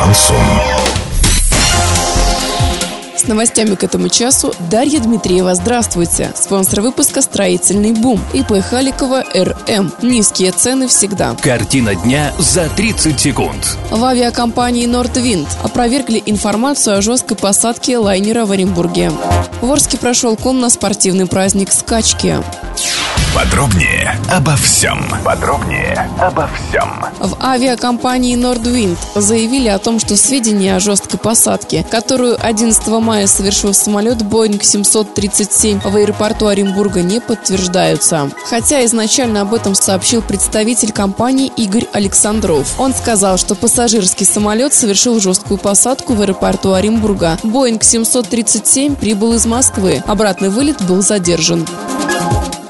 Шансон. С новостями к этому часу Дарья Дмитриева. Здравствуйте. Спонсор выпуска «Строительный бум». ИП Халикова РМ. Низкие цены всегда. Картина дня за 30 секунд. В авиакомпании «Нордвинд» опровергли информацию о жесткой посадке лайнера в Оренбурге. В Орске прошел конно-спортивный праздник «Скачки». Подробнее обо всем. Подробнее обо всем. В авиакомпании Nordwind заявили о том, что сведения о жесткой посадке, которую 11 мая совершил самолет Boeing 737 в аэропорту Оренбурга, не подтверждаются. Хотя изначально об этом сообщил представитель компании Игорь Александров. Он сказал, что пассажирский самолет совершил жесткую посадку в аэропорту Оренбурга. Boeing 737 прибыл из Москвы. Обратный вылет был задержан.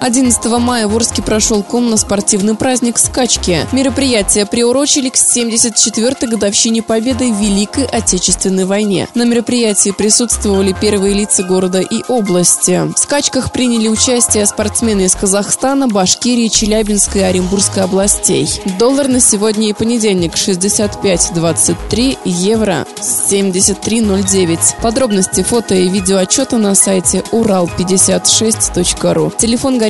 11 мая в Орске прошел конно-спортивный праздник «Скачки». Мероприятие приурочили к 74-й годовщине победы в Великой Отечественной войне. На мероприятии присутствовали первые лица города и области. В скачках приняли участие спортсмены из Казахстана, Башкирии, Челябинской и Оренбургской областей. Доллар на сегодня и понедельник 65.23, евро 73.09. Подробности фото и видеоотчета на сайте урал56.ру. Телефон горячий